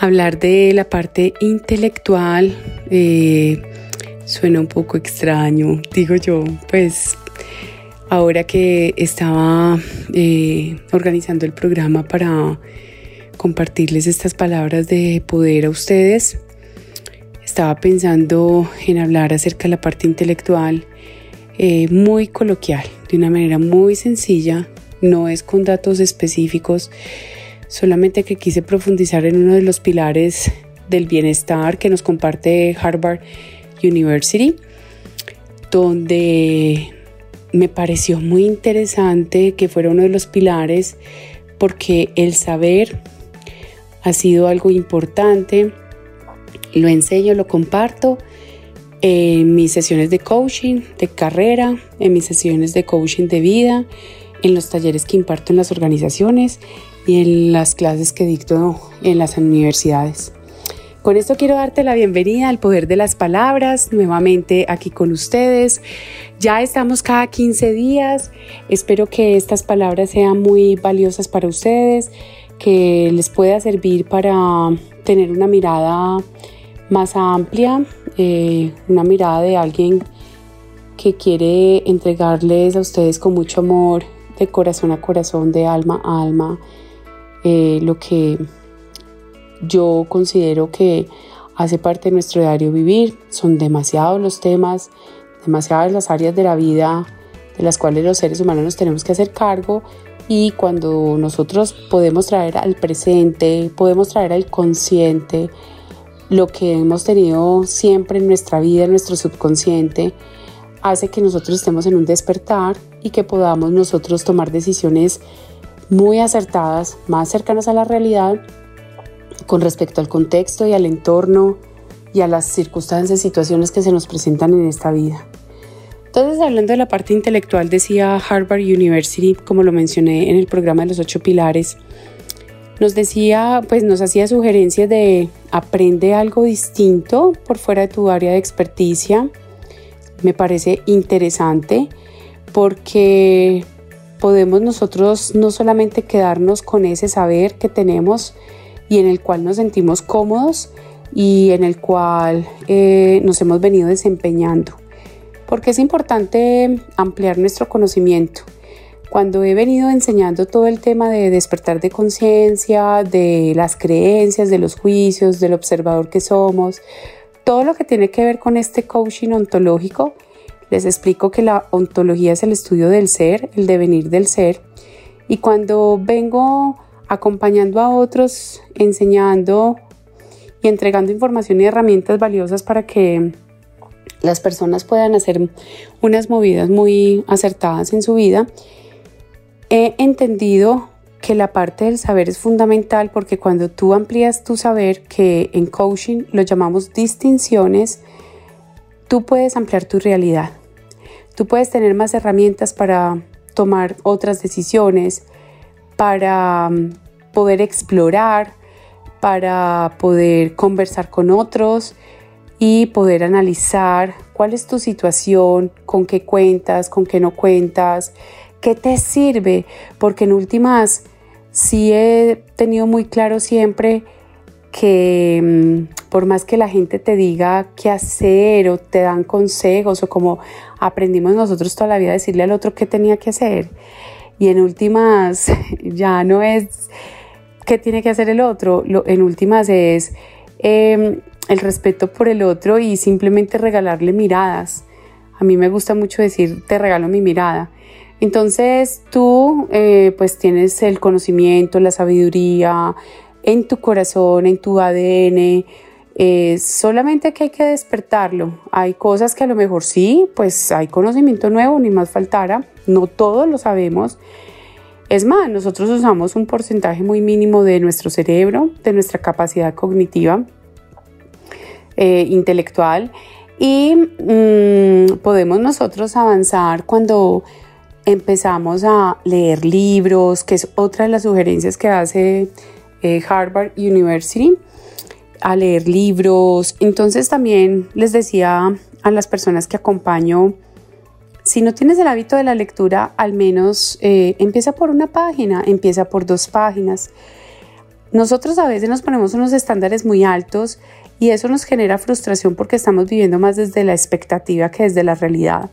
Hablar de la parte intelectual eh, suena un poco extraño, digo yo, pues ahora que estaba eh, organizando el programa para compartirles estas palabras de poder a ustedes, estaba pensando en hablar acerca de la parte intelectual eh, muy coloquial, de una manera muy sencilla, no es con datos específicos, solamente que quise profundizar en uno de los pilares del bienestar que nos comparte Harvard University, donde me pareció muy interesante que fuera uno de los pilares porque el saber ha sido algo importante, lo enseño, lo comparto en mis sesiones de coaching, de carrera, en mis sesiones de coaching de vida, en los talleres que imparto en las organizaciones y en las clases que dicto en las universidades. Con esto quiero darte la bienvenida al poder de las palabras, nuevamente aquí con ustedes. Ya estamos cada 15 días. Espero que estas palabras sean muy valiosas para ustedes, que les pueda servir para tener una mirada más amplia, eh, una mirada de alguien que quiere entregarles a ustedes con mucho amor, de corazón a corazón, de alma a alma, eh, lo que yo considero que hace parte de nuestro diario vivir. Son demasiados los temas, demasiadas las áreas de la vida de las cuales los seres humanos nos tenemos que hacer cargo y cuando nosotros podemos traer al presente, podemos traer al consciente, lo que hemos tenido siempre en nuestra vida, en nuestro subconsciente, hace que nosotros estemos en un despertar y que podamos nosotros tomar decisiones muy acertadas, más cercanas a la realidad, con respecto al contexto y al entorno y a las circunstancias, situaciones que se nos presentan en esta vida. Entonces, hablando de la parte intelectual, decía Harvard University, como lo mencioné en el programa de los ocho pilares, nos decía, pues nos hacía sugerencias de aprende algo distinto por fuera de tu área de experticia. Me parece interesante porque podemos nosotros no solamente quedarnos con ese saber que tenemos y en el cual nos sentimos cómodos y en el cual eh, nos hemos venido desempeñando, porque es importante ampliar nuestro conocimiento. Cuando he venido enseñando todo el tema de despertar de conciencia, de las creencias, de los juicios, del observador que somos, todo lo que tiene que ver con este coaching ontológico, les explico que la ontología es el estudio del ser, el devenir del ser, y cuando vengo acompañando a otros, enseñando y entregando información y herramientas valiosas para que las personas puedan hacer unas movidas muy acertadas en su vida, He entendido que la parte del saber es fundamental porque cuando tú amplías tu saber, que en coaching lo llamamos distinciones, tú puedes ampliar tu realidad. Tú puedes tener más herramientas para tomar otras decisiones, para mm, poder explorar, para poder conversar con otros y poder analizar cuál es tu situación, con qué cuentas, con qué no cuentas, ¿Qué te sirve? Porque en últimas sí he tenido muy claro siempre que mm, por más que la gente te diga qué hacer o te dan consejos o como aprendimos nosotros toda la vida decirle al otro qué tenía que hacer y en últimas ya no es qué tiene que hacer el otro, lo, en últimas es em, el respeto por el otro y simplemente regalarle miradas. A mí me gusta mucho decir te regalo mi mirada entonces tú eh, pues tienes el conocimiento, la sabiduría en tu corazón, en tu ADN, eh, solamente que hay que despertarlo. Hay cosas que a lo mejor sí, pues hay conocimiento nuevo, ni más faltara, no todos lo sabemos. Es más, nosotros usamos un porcentaje muy mínimo de nuestro cerebro, de nuestra capacidad cognitiva. eh, intelectual y mm, podemos nosotros avanzar cuando empezamos a leer libros, que es otra de las sugerencias que hace eh, Harvard University, a leer libros. Entonces también les decía a las personas que acompaño, si no tienes el hábito de la lectura, al menos eh, empieza por una página, empieza por dos páginas. Nosotros a veces nos ponemos unos estándares muy altos y eso nos genera frustración porque estamos viviendo más desde la expectativa que desde la realidad.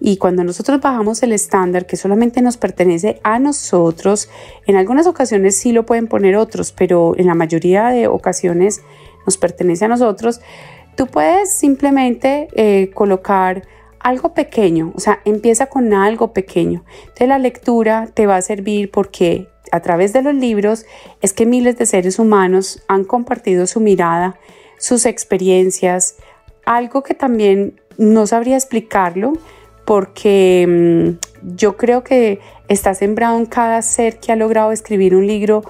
Y cuando nosotros bajamos el estándar que solamente nos pertenece a nosotros, en algunas ocasiones sí lo pueden poner otros, pero en la mayoría de ocasiones nos pertenece a nosotros, tú puedes simplemente eh, colocar algo pequeño, o sea, empieza con algo pequeño. Entonces la lectura te va a servir porque a través de los libros es que miles de seres humanos han compartido su mirada, sus experiencias, algo que también no sabría explicarlo porque mm, yo creo que está sembrado en cada ser que ha logrado escribir un libro,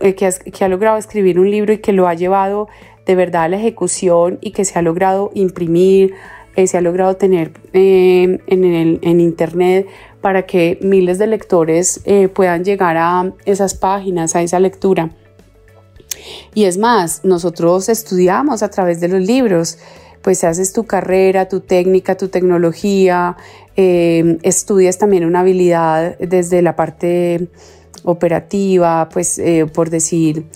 eh, que, ha, logrado escribir un libro y que lo ha llevado de verdad a la ejecución y que se ha logrado imprimir, eh, se ha logrado tener eh, en, en, internet para que miles de lectores puedan llegar a esas páginas, a esa lectura. Y es más, nosotros estudiamos a través de los libros, pues haces tu carrera, tu técnica, tu tecnología, eh, estudias también una habilidad desde la parte operativa, pues eh, por decir,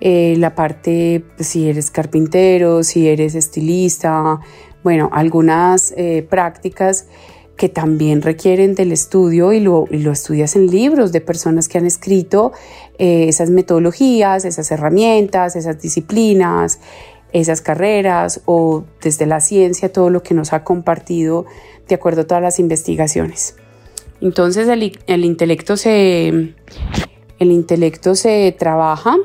eh, la parte, pues, si eres carpintero, si eres estilista, bueno, algunas prácticas que también requieren del estudio y lo, y lo, estudias en libros de personas que han escrito esas metodologías, esas herramientas, esas disciplinas, esas carreras o desde la ciencia, todo lo que nos ha compartido de acuerdo a todas las investigaciones. Entonces el, intelecto, se, el intelecto se trabaja.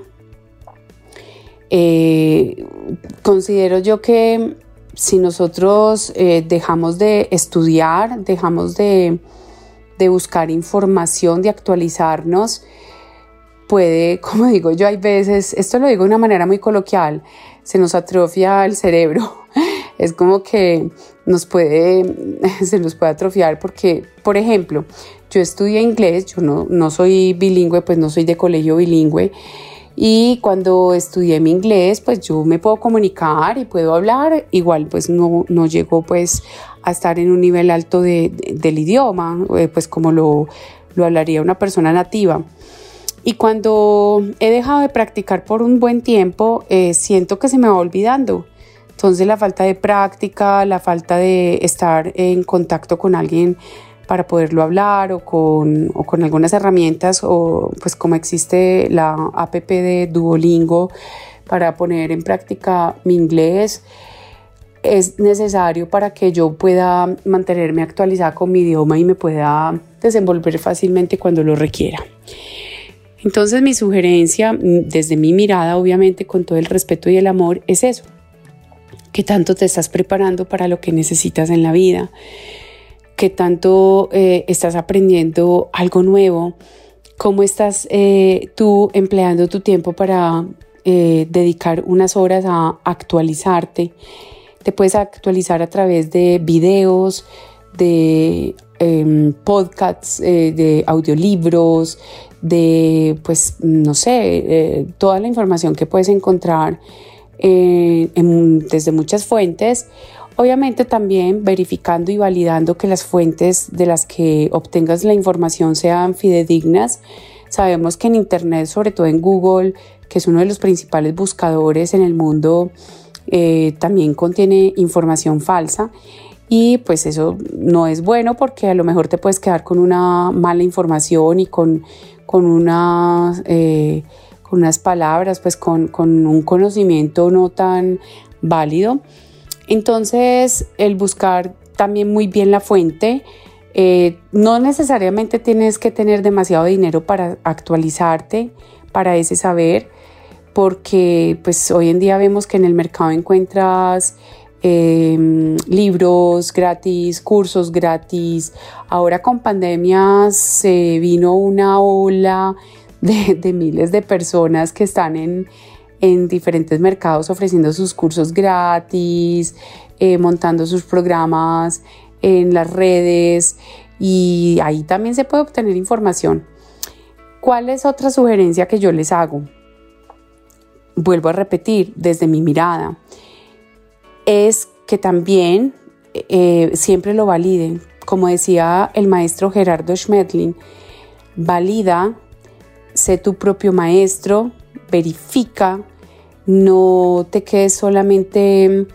Eh, considero yo que si nosotros eh, dejamos de estudiar, dejamos de, de buscar información, de actualizarnos, puede, como digo yo, hay veces, esto lo digo de una manera muy coloquial, se nos atrofia el cerebro. Es como que nos puede, se nos puede atrofiar porque, por ejemplo, yo estudié inglés, yo no, no soy bilingüe, pues no soy de colegio bilingüe. Y cuando estudié mi inglés, pues yo me puedo comunicar y puedo hablar. Igual, pues no, no llego pues a estar en un nivel alto de, del idioma, eh, pues como lo, lo hablaría una persona nativa. Y cuando he dejado de practicar por un buen tiempo, eh, siento que se me va olvidando. Entonces la falta de práctica, la falta de estar en contacto con alguien para poderlo hablar o con, o con algunas herramientas o pues como existe la app de Duolingo para poner en práctica mi inglés, es necesario para que yo pueda mantenerme actualizada con mi idioma y me pueda desenvolver fácilmente cuando lo requiera. Entonces mi sugerencia, mm, desde mi mirada, obviamente con todo el respeto y el amor, es eso. ¿Qué tanto te estás preparando para lo que necesitas en la vida? ¿Qué tanto eh, estás aprendiendo algo nuevo? ¿Cómo estás eh, tú empleando tu tiempo para eh, dedicar unas horas a actualizarte? Te puedes actualizar a través de videos, de em, podcasts, de audiolibros, de, pues, no sé, eh, toda la información que puedes encontrar eh, desde muchas fuentes. Obviamente también verificando y validando que las fuentes de las que obtengas la información sean fidedignas. Sabemos que en Internet, sobre todo en Google, que es uno de los principales buscadores en el mundo, eh, también contiene información falsa y pues eso no es bueno porque a lo mejor te puedes quedar con una mala información y con, con, una, eh, unas palabras, pues con, con un conocimiento no tan válido. Entonces, el buscar también muy bien la fuente, eh, no necesariamente tienes que tener demasiado dinero para actualizarte, para ese saber, porque pues hoy en día vemos que en el mercado encuentras Em, libros gratis, cursos gratis. Ahora con pandemia se vino una ola de, miles de personas que están en, en diferentes mercados ofreciendo sus cursos gratis, eh, montando sus programas en las redes y ahí también se puede obtener información. ¿Cuál es otra sugerencia que yo les hago? Vuelvo a repetir, desde mi mirada, es que también eh, siempre lo validen. Como decía el maestro Gerardo Schmedlin, valida, sé tu propio maestro, verifica, no te quedes solamente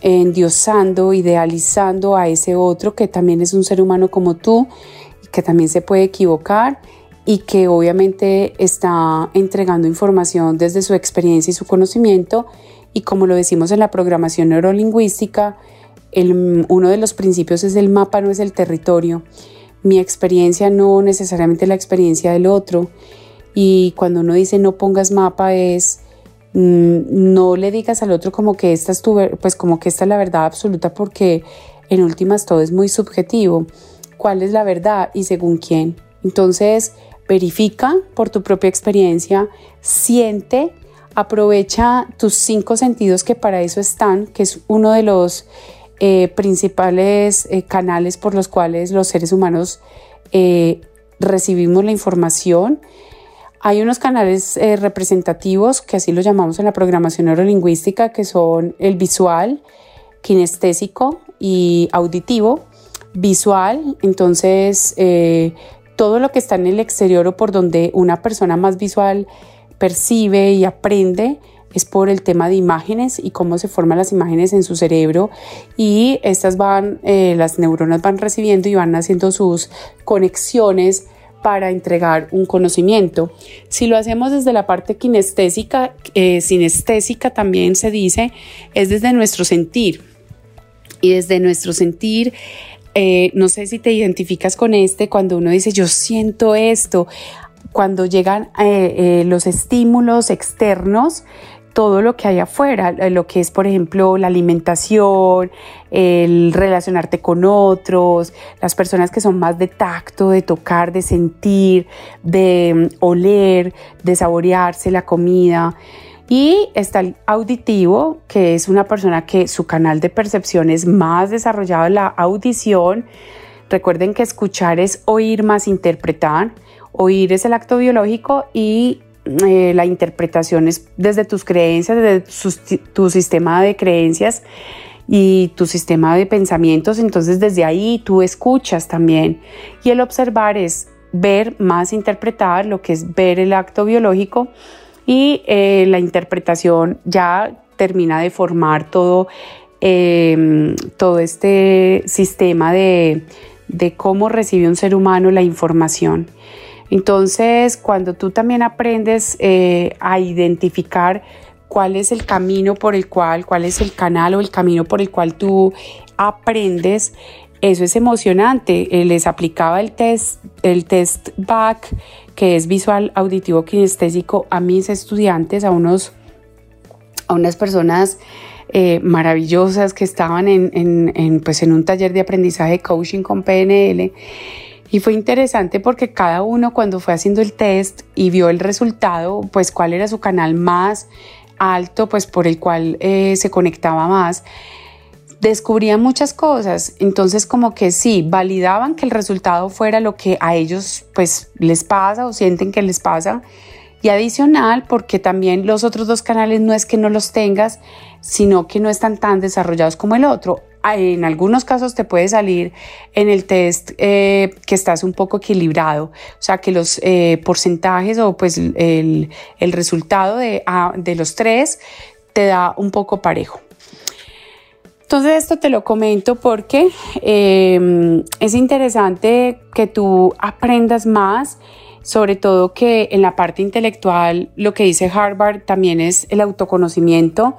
endiosando, idealizando a ese otro que también es un ser humano como tú, que también se puede equivocar y que obviamente está entregando información desde su experiencia y su conocimiento y como lo decimos en la programación neurolingüística, uno de los principios es el mapa no es el territorio. Mi experiencia no necesariamente la experiencia del otro. Y cuando uno dice no pongas mapa es mm, no le digas al otro como que esta es tu, pues como que esta es la verdad absoluta porque en últimas todo es muy subjetivo. ¿Cuál es la verdad y según quién? Entonces, verifica por tu propia experiencia, siente, aprovecha tus cinco sentidos que para eso están, que es uno de los eh, principales eh, canales por los cuales los seres humanos eh, recibimos la información. Hay unos canales representativos, que así lo llamamos en la programación neurolingüística, que son el visual, kinestésico y auditivo. Visual, entonces todo lo que está en el exterior o por donde una persona más visual percibe y aprende es por el tema de imágenes y cómo se forman las imágenes en su cerebro y estas van, eh, las neuronas van recibiendo y van haciendo sus conexiones para entregar un conocimiento. Si lo hacemos desde la parte kinestésica, eh, sinestésica también se dice, es desde nuestro sentir. Y desde nuestro sentir, eh, no sé si te identificas con este, cuando uno dice yo siento esto, cuando llegan los estímulos externos, todo lo que hay afuera, eh, lo que es, por ejemplo, la alimentación, el relacionarte con otros, las personas que son más de tacto, de tocar, de sentir, de mm, oler, de saborearse la comida. Y está el auditivo, que es una persona que su canal de percepción es más desarrollado la audición. Recuerden que escuchar es oír más interpretar. Oír es el acto biológico y eh, la interpretación es desde tus creencias, desde tu sistema de creencias y tu sistema de pensamientos, entonces desde ahí tú escuchas también. Y el observar es ver más interpretar, lo que es ver el acto biológico y eh, la interpretación ya termina de formar todo, em, todo este sistema de, de cómo recibe un ser humano la información. Entonces, cuando tú también aprendes eh, a identificar cuál es el camino por el cual, cuál es el canal o el camino por el cual tú aprendes, eso es emocionante. Eh, les aplicaba el test, el test back, que es visual, auditivo, kinestésico, a mis estudiantes, a unos, a unas personas eh, maravillosas que estaban en, pues en un taller de aprendizaje coaching con PNL y fue interesante porque cada uno cuando fue haciendo el test y vio el resultado, pues cuál era su canal más alto, pues por el cual eh, se conectaba más, descubrían muchas cosas. Entonces como que sí, validaban que el resultado fuera lo que a ellos pues les pasa o sienten que les pasa. Y adicional, porque también los otros dos canales no es que no los tengas, sino que no están tan desarrollados como el otro en algunos casos te puede salir en el test eh, que estás un poco equilibrado, o sea que los eh, porcentajes o pues el, resultado de, ah, de los tres te da un poco parejo. Entonces esto te lo comento porque em, es interesante que tú aprendas más, sobre todo que en la parte intelectual lo que dice Harvard también es el autoconocimiento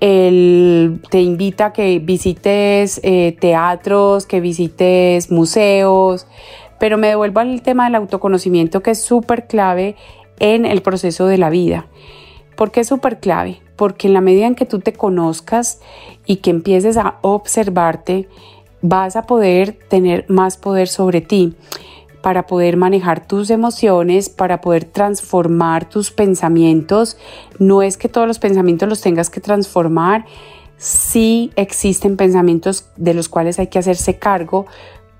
él te invita a que visites eh, teatros, que visites museos, pero me devuelvo al tema del autoconocimiento que es súper clave en el proceso de la vida. ¿Por qué es súper clave? Porque en la medida en que tú te conozcas y que empieces a observarte, vas a poder tener más poder sobre ti. Para poder manejar tus emociones, para poder transformar tus pensamientos. No es que todos los pensamientos los tengas que transformar, sí existen pensamientos de los cuales hay que hacerse cargo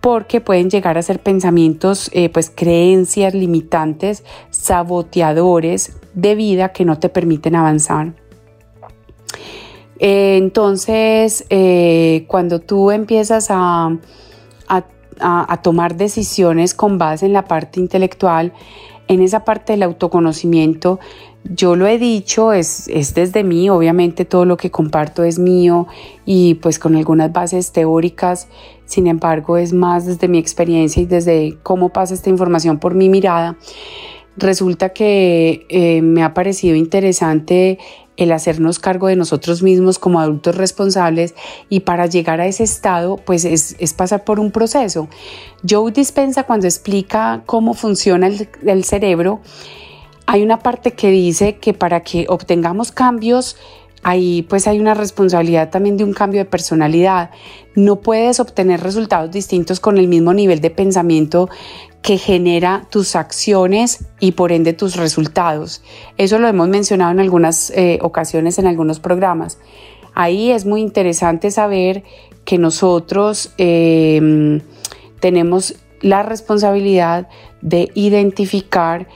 porque pueden llegar a ser pensamientos, eh, pues creencias limitantes, saboteadores de vida que no te permiten avanzar. Entonces, eh, cuando tú empiezas a, a, tomar decisiones con base en la parte intelectual, en esa parte del autoconocimiento, yo lo he dicho, es, es, desde mí, obviamente todo lo que comparto es mío y pues con algunas bases teóricas, sin embargo es más desde mi experiencia y desde cómo pasa esta información por mi mirada. Resulta que eh, me ha parecido interesante el hacernos cargo de nosotros mismos como adultos responsables y para llegar a ese estado pues es, pasar por un proceso. Joe Dispensa cuando explica cómo funciona el, el cerebro, hay una parte que dice que para que obtengamos cambios ahí pues hay una responsabilidad también de un cambio de personalidad. No puedes obtener resultados distintos con el mismo nivel de pensamiento que genera tus acciones y por ende tus resultados. Eso lo hemos mencionado en algunas eh, ocasiones en algunos programas. Ahí es muy interesante saber que nosotros em, tenemos la responsabilidad de identificar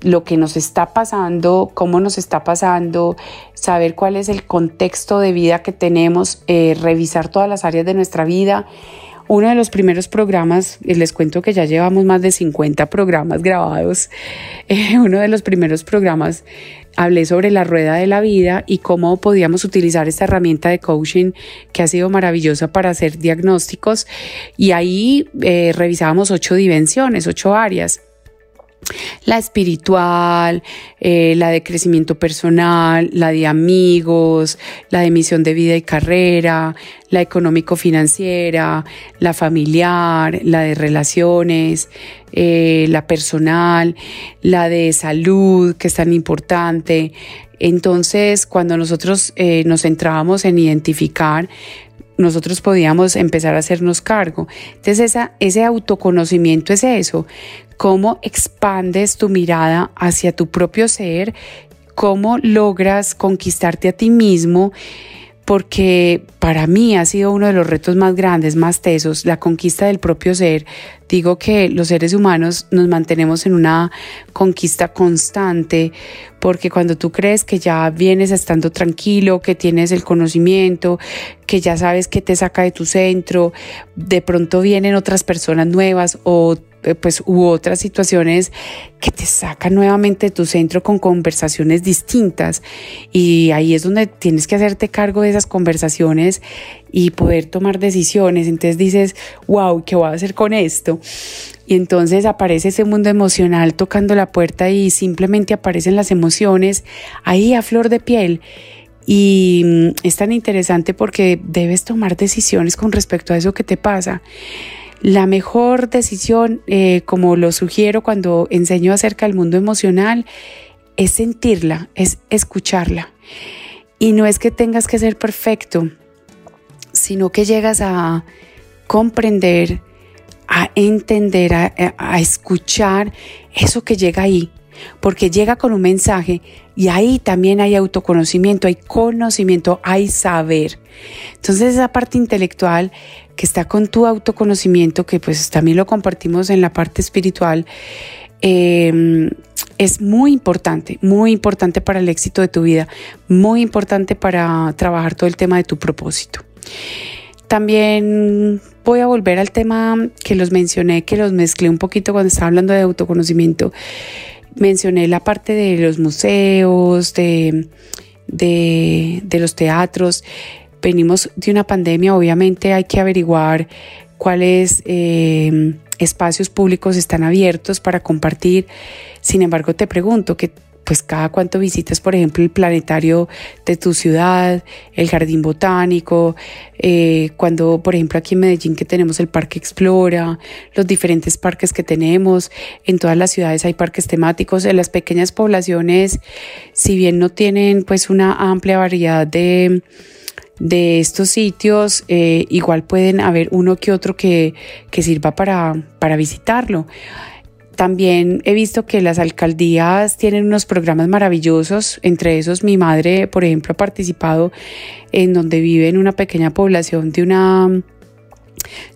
lo que nos está pasando, cómo nos está pasando, saber cuál es el contexto de vida que tenemos, eh, revisar todas las áreas de nuestra vida uno de los primeros programas, les cuento que ya llevamos más de 50 programas grabados, eh, uno de los primeros programas hablé sobre la rueda de la vida y cómo podíamos utilizar esta herramienta de coaching que ha sido maravillosa para hacer diagnósticos. Y ahí eh, revisábamos ocho dimensiones, ocho áreas la espiritual, eh, la de crecimiento personal, la de amigos, la de misión de vida y carrera, la económico-financiera, la familiar, la de relaciones, eh, la personal, la de salud, que es tan importante. Entonces, cuando nosotros eh, nos centrábamos en identificar nosotros podíamos empezar a hacernos cargo. Entonces ese autoconocimiento es eso, cómo expandes tu mirada hacia tu propio ser, cómo logras conquistarte a ti mismo porque para mí ha sido uno de los retos más grandes, más tesos, la conquista del propio ser. Digo que los seres humanos nos mantenemos en una conquista constante, porque cuando tú crees que ya vienes estando tranquilo, que tienes el conocimiento, que ya sabes que te saca de tu centro, de pronto vienen otras personas nuevas o pues u otras situaciones que te sacan nuevamente de tu centro con conversaciones distintas y ahí es donde tienes que hacerte cargo de esas conversaciones y poder tomar decisiones. Entonces dices, wow, ¿qué voy a hacer con esto? Y entonces aparece ese mundo emocional tocando la puerta y simplemente aparecen las emociones ahí a flor de piel. Y mm, es tan interesante porque debes tomar decisiones con respecto a eso que te pasa. La mejor decisión, eh, como lo sugiero cuando enseño acerca del mundo emocional, es sentirla, es escucharla. Y no es que tengas que ser perfecto, sino que llegas a comprender, a entender, a, escuchar eso que llega ahí, porque llega con un mensaje y ahí también hay autoconocimiento, hay conocimiento, hay saber. Entonces esa parte intelectual que está con tu autoconocimiento, que pues también lo compartimos en la parte espiritual, em, es muy importante, muy importante para el éxito de tu vida, muy importante para trabajar todo el tema de tu propósito. También voy a volver al tema que los mencioné, que los mezclé un poquito cuando estaba hablando de autoconocimiento. Mencioné la parte de los museos, de, de los teatros venimos de una pandemia, obviamente hay que averiguar cuáles eh, espacios públicos están abiertos para compartir. Sin embargo, te pregunto que pues cada cuánto visitas, por ejemplo, el planetario de tu ciudad, el jardín botánico, eh, cuando, por ejemplo, aquí en Medellín que tenemos el Parque Explora, los diferentes parques que tenemos, en todas las ciudades hay parques temáticos, en las pequeñas poblaciones, si bien no tienen pues una amplia variedad de de estos sitios, eh, igual pueden haber uno que otro que, que sirva para, para visitarlo. También he visto que las alcaldías tienen unos programas maravillosos, entre esos mi madre, por ejemplo, ha participado en donde vive en una pequeña población de una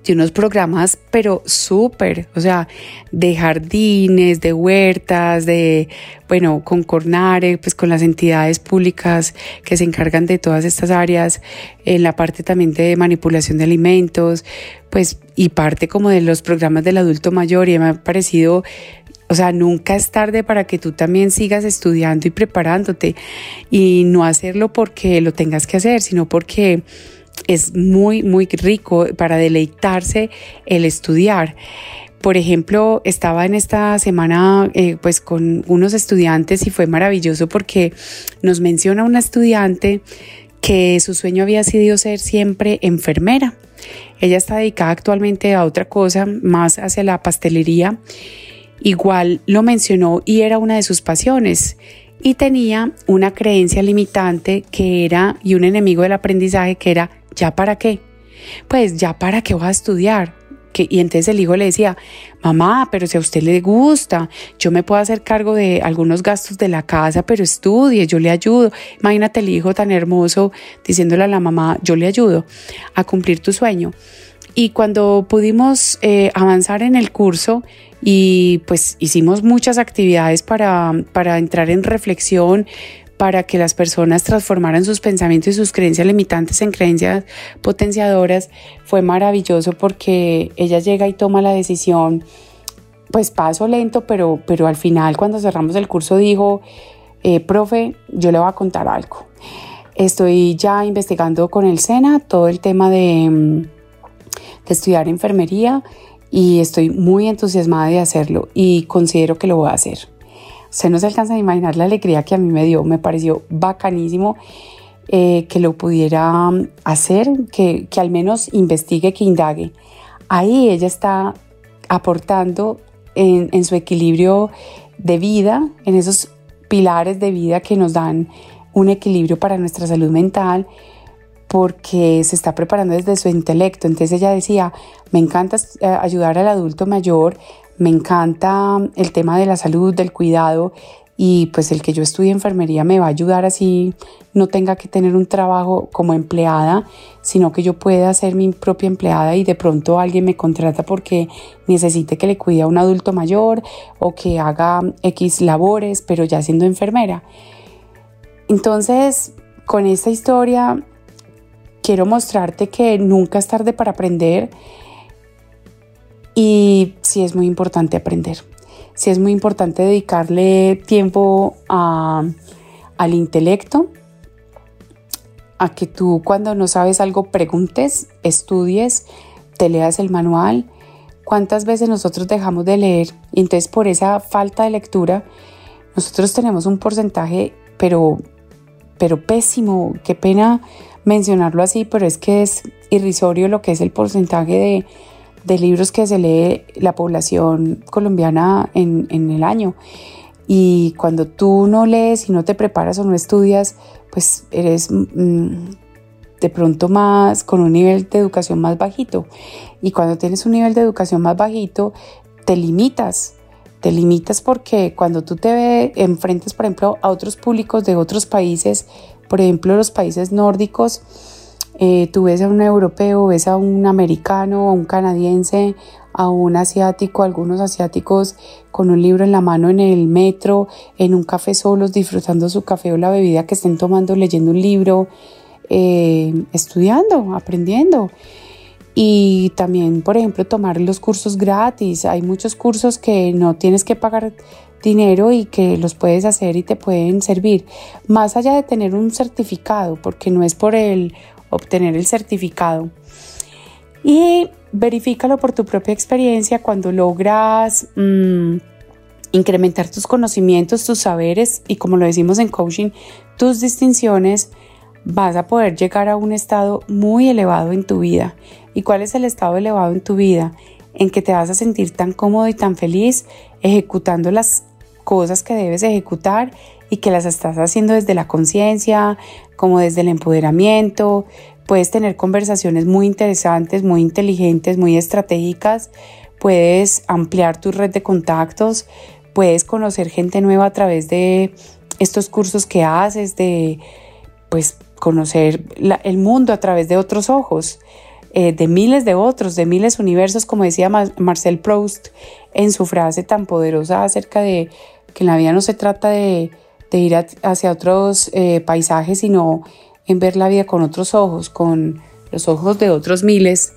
de unos programas, pero súper, o sea, de jardines, de huertas, de, bueno, con Cornare, pues con las entidades públicas que se encargan de todas estas áreas, en la parte también de manipulación de alimentos, pues, y parte como de los programas del adulto mayor, y me ha parecido o sea, nunca es tarde para que tú también sigas estudiando y preparándote y no hacerlo porque lo tengas que hacer, sino porque es muy, muy rico para deleitarse el estudiar. Por ejemplo, estaba en esta semana eh, pues con unos estudiantes y fue maravilloso porque nos menciona una estudiante que su sueño había sido ser siempre enfermera. Ella está dedicada actualmente a otra cosa, más hacia la pastelería. Igual lo mencionó y era una de sus pasiones y tenía una creencia limitante que era y un enemigo del aprendizaje que era ¿ya para qué? Pues ya para qué voy a estudiar. Que, y entonces el hijo le decía, mamá, pero si a usted le gusta, yo me puedo hacer cargo de algunos gastos de la casa, pero estudie, yo le ayudo. Imagínate el hijo tan hermoso diciéndole a la mamá, yo le ayudo a cumplir tu sueño. Y cuando pudimos eh, avanzar en el curso y pues hicimos muchas actividades para, para entrar en reflexión, para que las personas transformaran sus pensamientos y sus creencias limitantes en creencias potenciadoras, fue maravilloso porque ella llega y toma la decisión, pues paso lento, pero, pero al final cuando cerramos el curso dijo, eh, profe, yo le voy a contar algo. Estoy ya investigando con el SENA todo el tema de, de estudiar enfermería y estoy muy entusiasmada de hacerlo y considero que lo voy a hacer. Se no se alcanza a imaginar la alegría que a mí me dio, me pareció bacanísimo eh, que lo pudiera hacer, que, que al menos investigue, que indague. Ahí ella está aportando en, en, su equilibrio de vida, en esos pilares de vida que nos dan un equilibrio para nuestra salud mental, porque se está preparando desde su intelecto. Entonces ella decía, me encanta eh, ayudar al adulto mayor me encanta el tema de la salud, del cuidado y pues el que yo estudie enfermería me va a ayudar así no tenga que tener un trabajo como empleada, sino que yo pueda ser mi propia empleada y de pronto alguien me contrata porque necesite que le cuide a un adulto mayor o que haga X labores, pero ya siendo enfermera. Entonces, con esta historia quiero mostrarte que nunca es tarde para aprender y sí es muy importante aprender. Sí es muy importante dedicarle tiempo al intelecto, a que tú cuando no sabes algo preguntes, estudies, te leas el manual. ¿Cuántas veces nosotros dejamos de leer? Y entonces por esa falta de lectura, nosotros tenemos un porcentaje, pero, pero pésimo. Qué pena mencionarlo así, pero es que es irrisorio lo que es el porcentaje de de libros que se lee la población colombiana en, el año. Y cuando tú no lees y no te preparas o no estudias, pues eres mm, de pronto más con un nivel de educación más bajito. Y cuando tienes un nivel de educación más bajito, te limitas. Te limitas porque cuando tú te enfrentas, por ejemplo, a otros públicos de otros países, por ejemplo, los países nórdicos, eh, tú ves a un europeo, ves a un americano, a un canadiense, a un asiático, algunos asiáticos con un libro en la mano en el metro, en un café solos, disfrutando su café o la bebida que estén tomando, leyendo un libro, eh, estudiando, aprendiendo. Y también, por ejemplo, tomar los cursos gratis. Hay muchos cursos que no tienes que pagar dinero y que los puedes hacer y te pueden servir. Más allá de tener un certificado, porque no es por el obtener el certificado. Y verifícalo por tu propia experiencia cuando logras mm, incrementar tus conocimientos, tus saberes y como lo decimos en coaching, tus distinciones, vas a poder llegar a un estado muy elevado en tu vida. ¿Y cuál es el estado elevado en tu vida? En que te vas a sentir tan cómodo y tan feliz ejecutando las cosas que debes ejecutar y que las estás haciendo desde la conciencia, como desde el empoderamiento. Puedes tener conversaciones muy interesantes, muy inteligentes, muy estratégicas. Puedes ampliar tu red de contactos. Puedes conocer gente nueva a través de estos cursos que haces, de pues conocer el mundo a través de otros ojos. Eh, de miles de otros, de miles universos, como decía Marcel Proust en su frase tan poderosa acerca de que en la vida no se trata de, ir hacia otros eh, paisajes, sino en ver la vida con otros ojos, con los ojos de otros miles.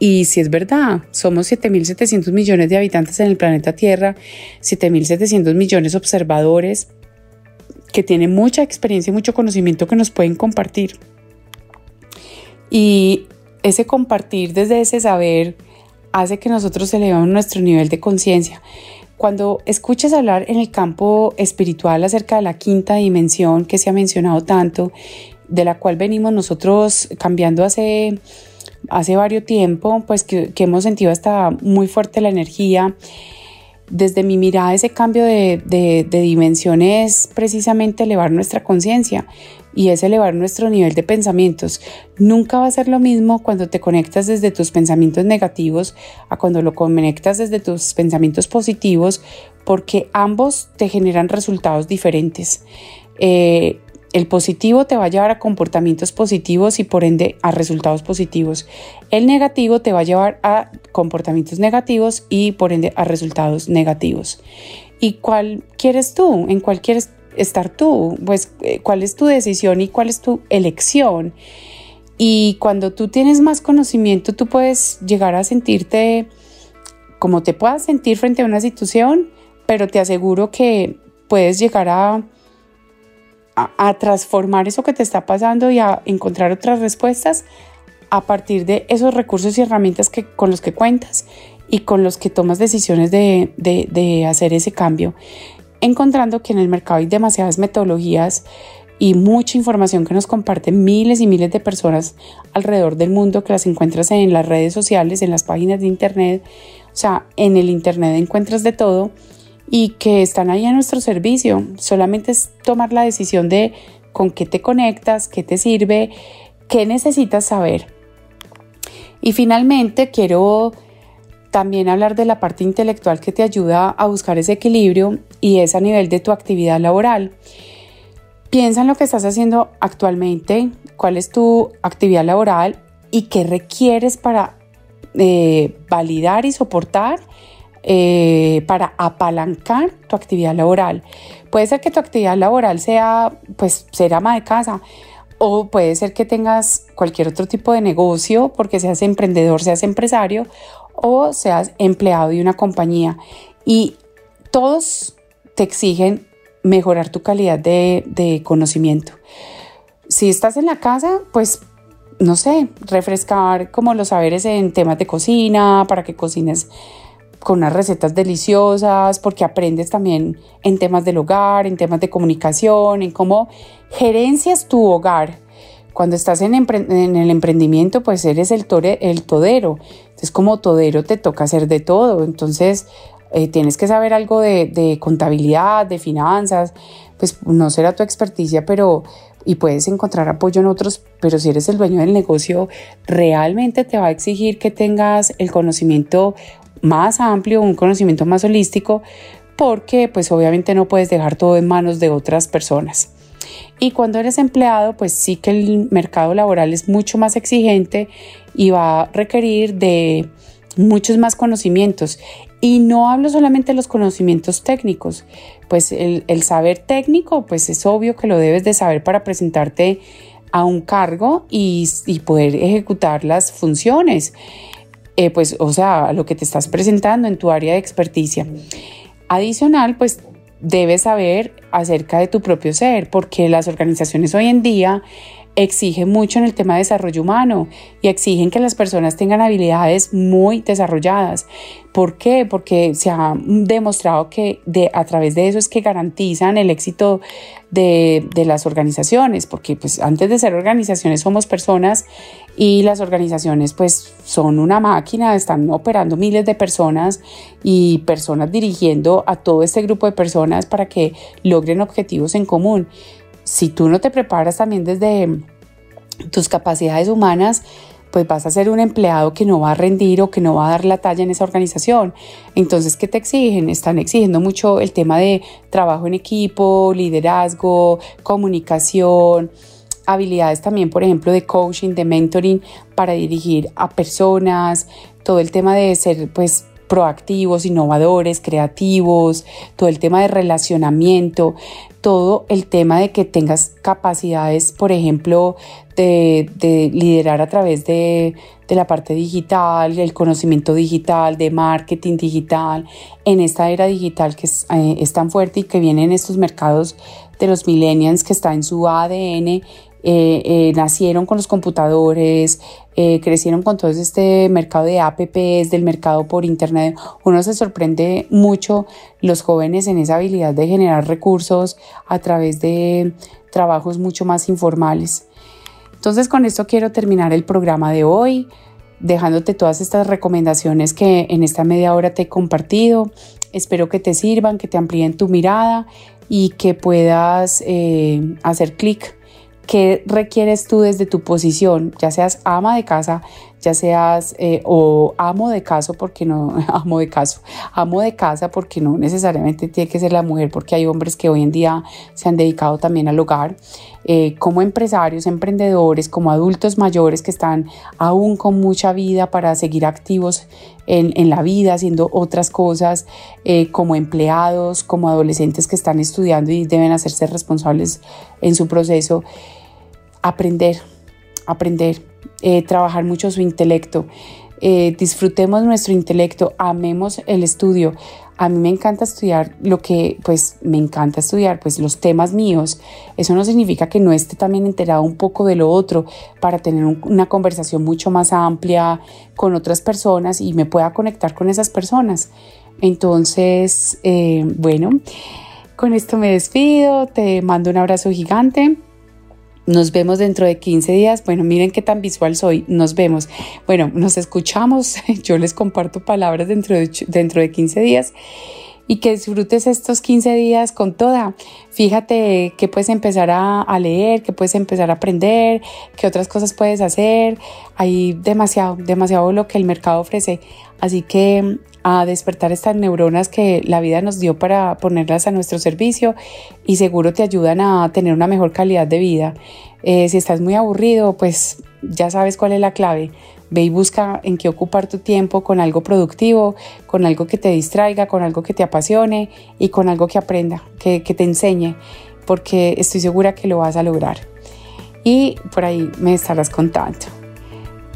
Y si es verdad, somos 7.700 millones de habitantes en el planeta Tierra, 7.700 millones de observadores que tienen mucha experiencia y mucho conocimiento que nos pueden compartir. Y ese compartir desde ese saber hace que nosotros elevamos nuestro nivel de conciencia. Cuando escuches hablar en el campo espiritual acerca de la quinta dimensión que se ha mencionado tanto, de la cual venimos nosotros cambiando hace, hace varios tiempo, pues que, hemos sentido hasta muy fuerte la energía, desde mi mirada ese cambio de, de, de dimensión es precisamente elevar nuestra conciencia y es elevar nuestro nivel de pensamientos. Nunca va a ser lo mismo cuando te conectas desde tus pensamientos negativos a cuando lo conectas desde tus pensamientos positivos porque ambos te generan resultados diferentes. Eh, el positivo te va a llevar a comportamientos positivos y por ende a resultados positivos. El negativo te va a llevar a comportamientos negativos y por ende a resultados negativos. ¿Y cuál quieres tú? ¿En cuál quieres estar tú, pues eh, cuál es tu decisión y cuál es tu elección. Y cuando tú tienes más conocimiento, tú puedes llegar a sentirte como te puedas sentir frente a una situación, pero te aseguro que puedes llegar a, a, transformar eso que te está pasando y a encontrar otras respuestas a partir de esos recursos y herramientas que, con los que cuentas y con los que tomas decisiones de, de, de hacer ese cambio encontrando que en el mercado hay demasiadas metodologías y mucha información que nos comparten miles y miles de personas alrededor del mundo que las encuentras en las redes sociales, en las páginas de internet, o sea, en el internet encuentras de todo y que están ahí a nuestro servicio. Solamente es tomar la decisión de con qué te conectas, qué te sirve, qué necesitas saber. Y finalmente quiero también hablar de la parte intelectual que te ayuda a buscar ese equilibrio y es a nivel de tu actividad laboral. Piensa en lo que estás haciendo actualmente, cuál es tu actividad laboral y qué requieres para eh, validar y soportar eh, para apalancar tu actividad laboral. Puede ser que tu actividad laboral sea pues ser ama de casa o puede ser que tengas cualquier otro tipo de negocio porque seas emprendedor, seas empresario o seas empleado de una compañía y todos te exigen mejorar tu calidad de, conocimiento. Si estás en la casa, pues no sé, refrescar como los saberes en temas de cocina, para que cocines con unas recetas deliciosas, porque aprendes también en temas del hogar, en temas de comunicación, en cómo gerencias tu hogar. Cuando estás en, el emprendimiento, pues eres el, el todero. Entonces, como todero te toca hacer de todo. Entonces, eh, tienes que saber algo de, contabilidad, de finanzas, pues no será tu experticia, pero y puedes encontrar apoyo en otros, pero si eres el dueño del negocio, realmente te va a exigir que tengas el conocimiento más amplio, un conocimiento más holístico, porque pues obviamente no puedes dejar todo en manos de otras personas. Y cuando eres empleado, pues sí que el mercado laboral es mucho más exigente y va a requerir de muchos más conocimientos. Y no hablo solamente de los conocimientos técnicos, pues el, saber técnico, pues es obvio que lo debes de saber para presentarte a un cargo y, poder ejecutar las funciones, eh, pues o sea, lo que te estás presentando en tu área de experticia. Adicional, pues debes saber acerca de tu propio ser, porque las organizaciones hoy en día exige mucho en el tema de desarrollo humano y exigen que las personas tengan habilidades muy desarrolladas. ¿Por qué? Porque se ha demostrado que a través de eso es que garantizan el éxito de, de las organizaciones, porque pues antes de ser organizaciones somos personas y las organizaciones pues son una máquina, están operando miles de personas y personas dirigiendo a todo este grupo de personas para que logren objetivos en común. Si tú no te preparas también desde tus capacidades humanas, pues vas a ser un empleado que no va a rendir o que no va a dar la talla en esa organización. Entonces, ¿qué te exigen? Están exigiendo mucho el tema de trabajo en equipo, liderazgo, comunicación, habilidades también, por ejemplo, de coaching, de mentoring para dirigir a personas, todo el tema de ser pues proactivos, innovadores, creativos, todo el tema de relacionamiento, todo el tema de que tengas capacidades, por ejemplo, de, liderar a través de, la parte digital, el conocimiento digital, de marketing digital, en esta era digital que es, eh, tan fuerte y que viene en estos mercados de los millennials que está en su ADN eh, eh, nacieron con los computadores, eh, crecieron con todo este mercado de apps, del mercado por internet. Uno se sorprende mucho los jóvenes en esa habilidad de generar recursos a través de trabajos mucho más informales. Entonces con esto quiero terminar el programa de hoy, dejándote todas estas recomendaciones que en esta media hora te he compartido. Espero que te sirvan, que te amplíen tu mirada y que puedas hacer clic ¿Qué requieres tú desde tu posición? Ya seas ama de casa, ya seas eh, o amo de caso, porque no, amo de caso, amo de casa, porque no necesariamente tiene que ser la mujer, porque hay hombres que hoy en día se han dedicado también al hogar, eh, como empresarios, emprendedores, como adultos mayores que están aún con mucha vida para seguir activos en, en la vida, haciendo otras cosas, eh, como empleados, como adolescentes que están estudiando y deben hacerse responsables en su proceso aprender, aprender, eh, trabajar mucho su intelecto. Eh, disfrutemos nuestro intelecto, amemos el estudio. A mí me encanta estudiar lo que, pues, me encanta estudiar, pues, los temas míos. Eso no significa que no esté también enterado un poco de lo otro para tener una conversación mucho más amplia con otras personas y me pueda conectar con esas personas. Entonces, eh, bueno, con esto me despido, te mando un abrazo gigante. Nos vemos dentro de 15 días. Bueno, miren qué tan visual soy. Nos vemos. Bueno, nos escuchamos. Yo les comparto palabras dentro de, dentro de 15 días y que disfrutes estos 15 días con toda. Fíjate que puedes empezar a, leer, que puedes empezar a aprender, qué otras cosas puedes hacer. Hay demasiado, demasiado lo que el mercado ofrece. Así que a despertar estas neuronas que la vida nos dio para ponerlas a nuestro servicio y seguro te ayudan a tener una mejor calidad de vida. Eh, si estás muy aburrido, pues ya sabes cuál es la clave. Ve y busca en qué ocupar tu tiempo con algo productivo, con algo que te distraiga, con algo que te apasione y con algo que aprenda, que, te enseñe, porque estoy segura que lo vas a lograr. Y por ahí me estarás contando.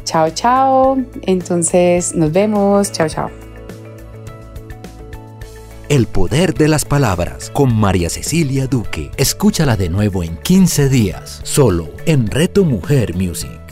Chao, chao. Entonces nos vemos. Chao, chao. El poder de las palabras con María Cecilia Duque. Escúchala de nuevo en 15 días, solo en Reto Mujer Music.